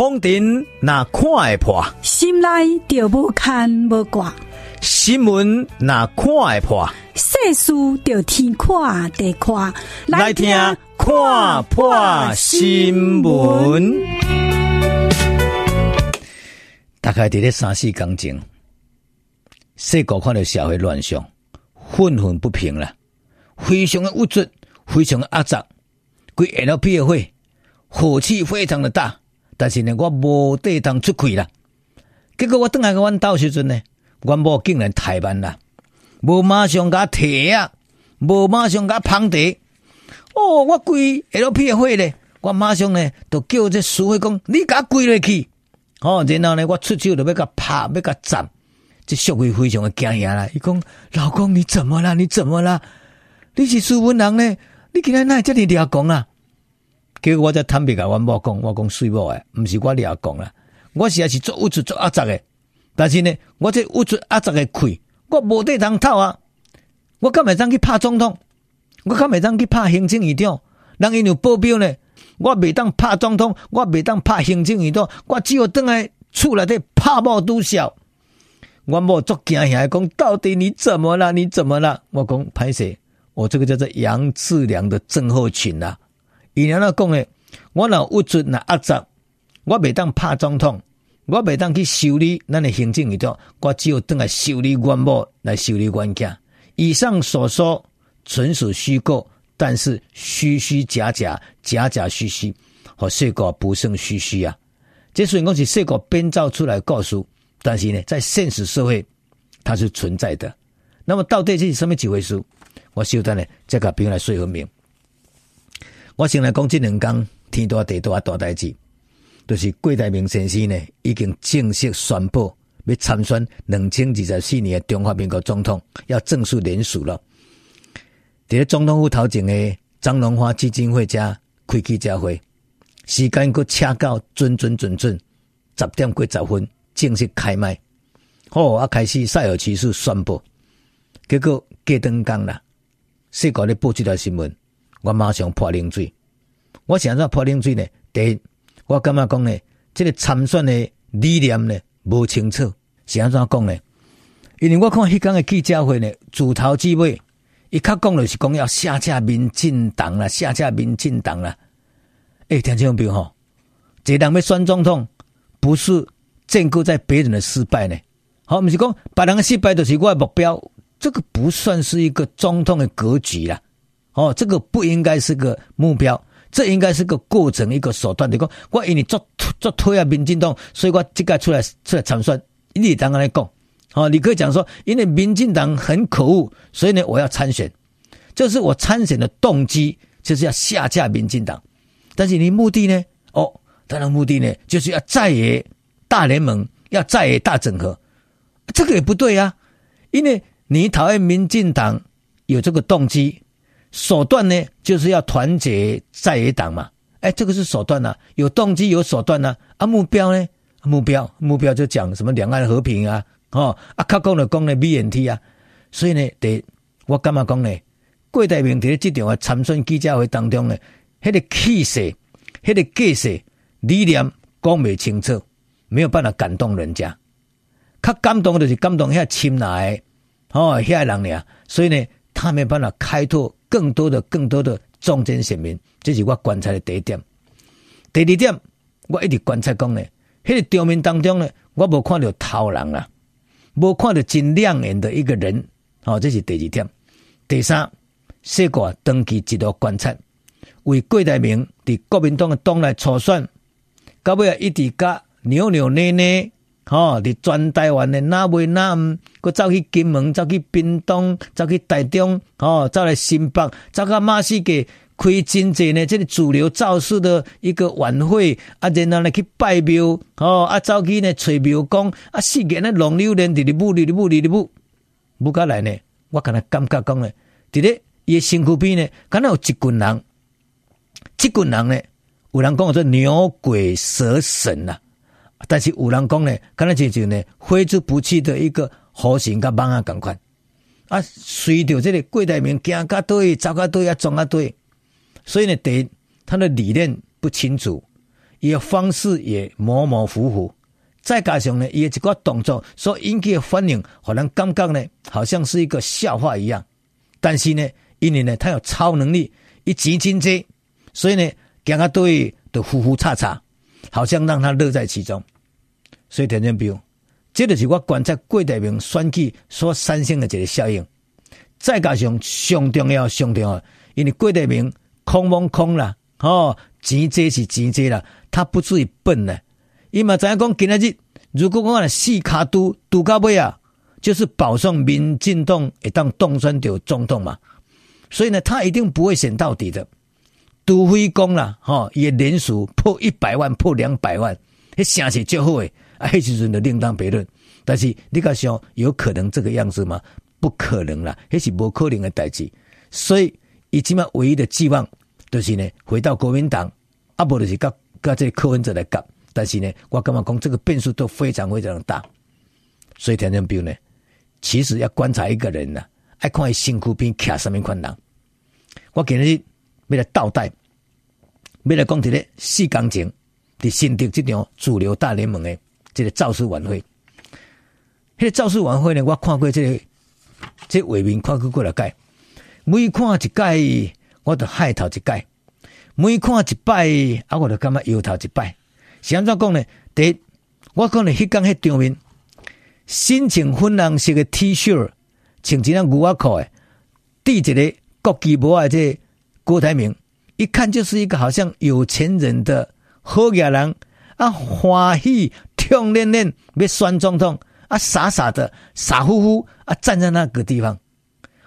风尘那看会破，心内就无牵无挂；新闻那看会破，世事就天看地看。来听看破新闻。大概伫咧三四工前，世国看到社会乱象，愤愤不平了，非常的无助，非常的压榨，规 LP 的会火气非常的大。但是呢，我无地当出去啦。结果我转来个阮兜时阵呢，阮某竟然怠慢啦，无马上甲提啊，无马上甲捧茶。哦，我跪 L P 的会咧，我马上呢就叫这苏辉讲，你甲跪落去。哦，然后呢，我出手就要甲拍，要甲斩。这苏辉非常的惊讶啦，伊讲老公你怎么啦？你怎么啦？你是苏文人呢？你今日哪会这么抓狂啊？结果我才坦白甲阮某讲，我讲水某诶，毋是我掠讲啦，我是也是做有出做压榨诶。但是呢，我这有出压榨诶亏，我无地通透啊！我敢会当去拍总统？我敢会当去拍行政院长？人因有保镖呢，我未当拍总统，我未当拍行政院长，我只有倒来厝内底拍某拄笑。阮某足惊吓讲，到底你怎么了？你怎么了？我讲歹势，我这个叫做杨志良的症候群呐。伊娘那讲诶，我若有出若压榨，我未当拍总统，我未当去修理咱诶行政系统，我只有当来修理阮某来修理阮囝。以上所说纯属虚构，但是虚虚假假，假假虚虚，和说过不胜虚虚啊！这虽然讲是说过编造出来故事，但是呢，在现实社会它是存在的。那么到底这是什么几回事？我稍等呢，再甲朋友来说分明。我先来讲这两天天大地大大代志，就是郭台铭先生呢已经正式宣布要参选两千二十四年的中华民国总统，要正式连署了。在总统府头前的张荣发基金会家开记者会，时间阁掐到准准准准十点过十分正式开麦。好，啊开始塞尔其斯宣布，结果隔顿讲啦，世界咧报这条新闻。我马上泼冷水，我想怎泼冷水呢？第一，我感觉讲呢，这个参选的理念呢，无清楚，想怎讲呢？因为我看迄天的记者会呢，自头至尾，一卡讲就是讲要下架民进党啦，下架民进党啦。诶、听清楚没有吼？这人要选总统，不是建构在别人的失败呢？好，毋是讲别人的失败就是我的目标，这个不算是一个总统的格局啦。哦，这个不应该是个目标，这应该是个过程，一个手段。你讲我因为做做推啊，民进党，所以我这个出来出来参选。你当然来讲，哦，你可以讲说，因为民进党很可恶，所以呢，我要参选。这是我参选的动机，就是要下架民进党。但是你目的呢？哦，当然目的呢，就是要在野大联盟，要在野大整合。这个也不对啊，因为你讨厌民进党，有这个动机。手段呢，就是要团结在野党嘛。哎，这个是手段呐、啊，有动机有手段呐、啊。啊，目标呢？目标目标就讲什么两岸和平啊，哦，啊，靠讲的讲的 BNT 啊。所以呢，得我干嘛讲呢？郭台铭在这场啊参选记者会当中呢，那个气势、那个架势、理念讲不清楚，没有办法感动人家。较感动的就是感动遐亲来哦，遐人俩。所以呢，他没办法开拓。更多的、更多的中间选民，这是我观察的第一点。第二点，我一直观察讲呢，迄个场面当中呢，我无看到头人啊，无看到真亮眼的一个人。哦，这是第二点。第三，四个长期一路观察，为郭台铭伫国民党的党内初选，到尾啊一直甲扭扭捏捏。哦，伫全台湾的哪位哪毋，佮走去金门，走去屏东，走去台中，哦，走来新北，走到马西给开真济呢，这个主流造势的一个晚会，啊，然后呢去拜庙，哦，啊，走去呢找庙公，啊，四个呢龙溜人，直直舞，直直舞，直直舞，舞过来呢，我敢若感觉讲呢，伫咧伊身躯边呢，敢若有一群人，一群人呢，有人讲做牛鬼蛇神呐。但是有人讲呢，敢若就是呢挥之不去的一个弧形甲蠓仔共款啊，随着这个郭台铭行甲对，走甲对啊，撞啊对，所以呢，第一他的理念不清楚，伊的方式也模模糊糊，再加上呢，伊的一个动作所引起的反应，让人感觉呢，好像是一个笑话一样。但是呢，因为呢，他有超能力，一击金鸡，所以呢，讲他对的呼呼叉叉，好像让他乐在其中。所以田中彪，这就是我观察郭台铭选举所产生的这个效应。再加上上重要、上重要，因为郭台铭空蒙空啦，哦，钱济是钱济啦，他不至于笨呢。伊嘛知影讲今仔日，如果讲四卡都都到尾啊，就是保送民进党会当当选掉总统嘛。所以呢，他一定不会选到底的。除非讲啦，哈，伊连署破一百万、破两百万，迄声势就好诶，啊，迄时阵就另当别论。但是你敢想有可能这个样子吗？不可能啦，迄是无可能的代志。所以，伊起码唯一的寄望，就是呢，回到国民党，啊，不就是跟跟这柯文哲来搞。但是呢，我感觉讲这个变数都非常非常的大。所以田中彪呢，其实要观察一个人呢，爱看伊身躯边徛什么款人。我今日要来倒带，要来讲一个四工前，伫新竹这场主流大联盟的这个造势晚会。迄个造势晚会呢，我看过这个。这画面看过过来改，每看一届，我都害头一届；每看一摆，啊，我就感觉摇头一摆。是安怎讲呢？第一，我可能迄天迄场面，身穿粉红色的 T 恤，穿一件牛仔裤诶，戴一个国旗帽的这郭台铭，一看就是一个好像有钱人的好野人啊，欢喜痛恋恋要选总统。啊，傻傻的，傻乎乎啊，站在那个地方，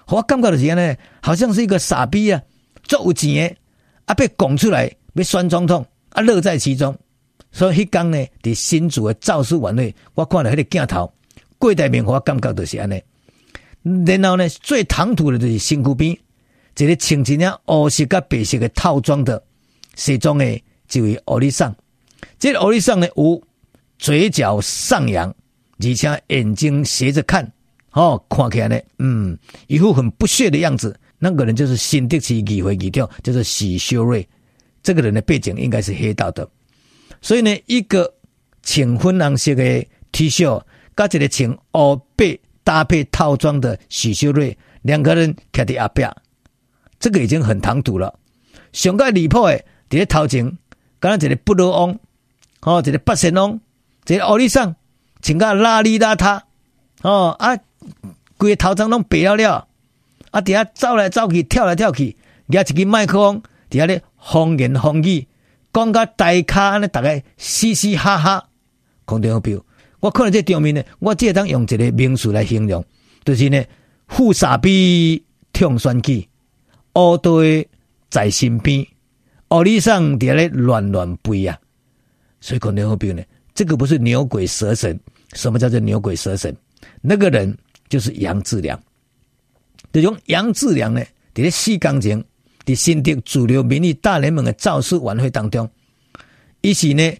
我感觉就是呢，好像是一个傻逼啊，做有钱的啊，被拱出来被选总统啊，乐在其中。所以迄天呢，伫新竹的造势晚会，我看了迄个镜头，郭台铭我感觉就是安尼。然后呢，最唐突的就是身躯边，一个穿一件黑色甲白色的套装的西装的这位欧里桑，这个欧里桑呢，有嘴角上扬。而且眼睛斜着看，哦，看起来呢，嗯，一副很不屑的样子。那个人就是新竹市议会议长，就是许修睿。这个人的背景应该是黑道的，所以呢，一个穿粉红色的 T 恤，加一个穿黑白搭配套装的许修睿，两个人站在后边，这个已经很唐突了。上个离谱的，在头前，刚刚一个不罗翁，哦，一个八仙翁，一个奥利桑。穿个邋里邋遢，哦啊，规个头脏拢白了了，啊，底下走来走去，跳来跳去，拿一支麦克风，底下咧风言风语，讲个大咖安尼，大概嘻嘻哈哈。空调表，我看到这场面呢，我只当用一个名词来形容，就是呢，富傻逼听选举，乌堆在身边，乌里桑底下咧乱乱飞啊，所以空调表呢，这个不是牛鬼蛇神。什么叫做牛鬼蛇神？那个人就是杨志良。这种杨志良呢，在四工前，在新竹主流民意大联盟的造势晚会当中，伊是呢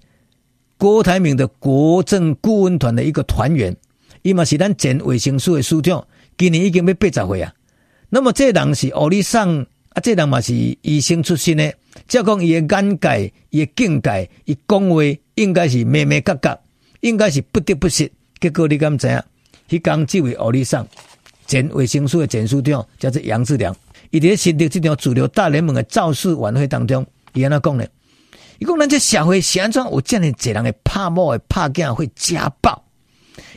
郭台铭的国政顾问团的一个团员，伊嘛是咱前卫生署的署长，今年已经要八十岁啊。那么这人是奥里桑啊，这人嘛是医生出身的，照讲伊的眼界、伊的境界、伊讲话应该是咩咩格格。应该是不得不失，结果你敢知影？迄刚这位奥利桑前卫生署的前署长叫做杨志良，伊伫咧新竹这条主流大联盟的造势晚会当中，伊安怎讲呢？伊讲咱这社会是安怎有这样侪人会拍某会拍囝会家暴，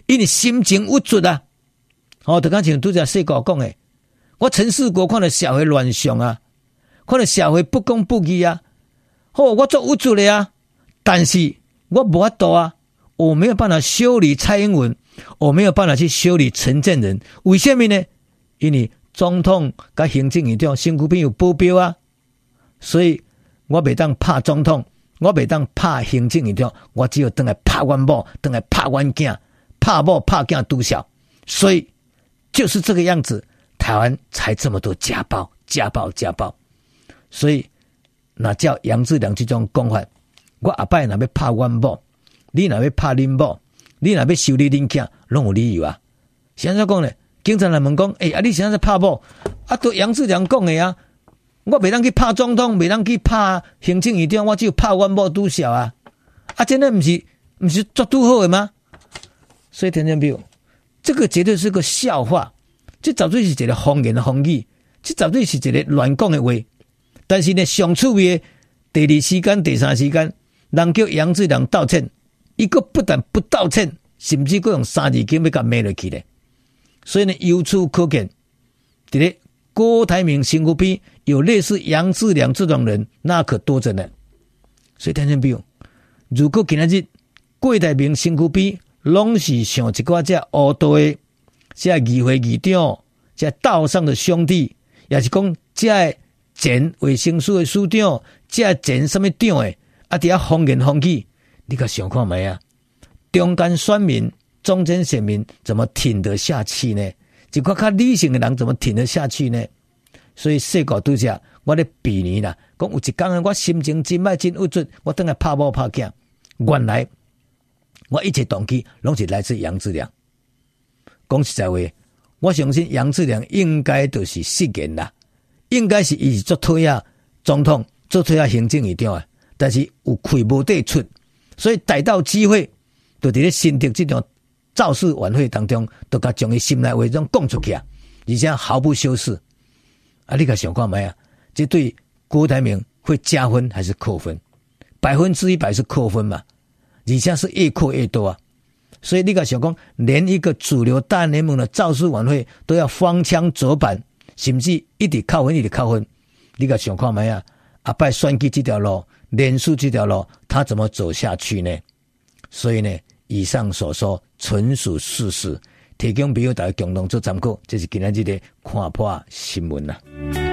因为心情郁卒啊！哦，就刚像拄则说过讲诶，我陈世国看到社会乱象啊，看到社会不公不义啊，哦，我做郁卒的啊，但是我无法度啊。我没有办法修理蔡英文，我没有办法去修理陈建仁，为什么呢？因为总统跟行政院长身躯边有保镖啊，所以我袂当拍总统，我袂当拍行政院长，我只有等来拍阮某，等来拍阮囝，拍某拍囝都小，所以就是这个样子，台湾才这么多家暴、家暴、家暴，所以那叫杨志良这种讲法，我阿伯那边拍阮某。你若要拍恁某，你若要修理恁囝，拢有理由啊！现在讲呢，警察来问讲，诶、欸，啊，你现在在拍某，啊，都杨志良讲的啊，我袂当去拍总统，袂当去拍行政院长，我只有拍阮某拄小啊！啊，真的不是不是作拄好的吗？所以听见没有？这个绝对是个笑话，这绝对是一个风言的风语，这绝对是一个乱讲的话。但是呢，上趣味的第二时间、第三时间，人叫杨志良道歉，一个不但不道歉，甚至搁用三字经要甲骂落去咧。所以呢，由此可见，这个郭台铭身躯边有类似杨志良这种人，那可多着呢。所以听见没有？如果今日郭台铭身躯边拢是像一挂这乌道的，这议会议长，这道上的兄弟，也是讲这前卫生署的署长，这前什么长诶，啊，底下风言风语，你可想看没啊？中间选民、中间选民怎么挺得下去呢？一个较理性的人怎么挺得下去呢？所以说过拄则，我咧比拟啦，讲有一天我心情真歹真郁卒，我等下拍某拍囝，原来我一切动机拢是来自杨志良。讲实在话，我相信杨志良应该就是失言啦，应该是伊是做退啊总统，做推啊行政院长啊，但是有亏无地出，所以逮到机会，就伫咧新的这场造势晚会当中，都甲将伊心内话种讲出去啊，而且毫不修饰。啊！你个想看没啊？这对郭台铭会加分还是扣分？百分之一百是扣分嘛？而且是越扣越多啊！所以你个想讲，连一个主流大联盟的造势晚会都要荒腔走板，甚至一直扣分，一直扣分。你个想看没啊？阿拜选举这条路，连署这条路，他怎么走下去呢？所以呢，以上所说纯属事实。提供朋友大共同做参考，这是今天日的看破新闻啊。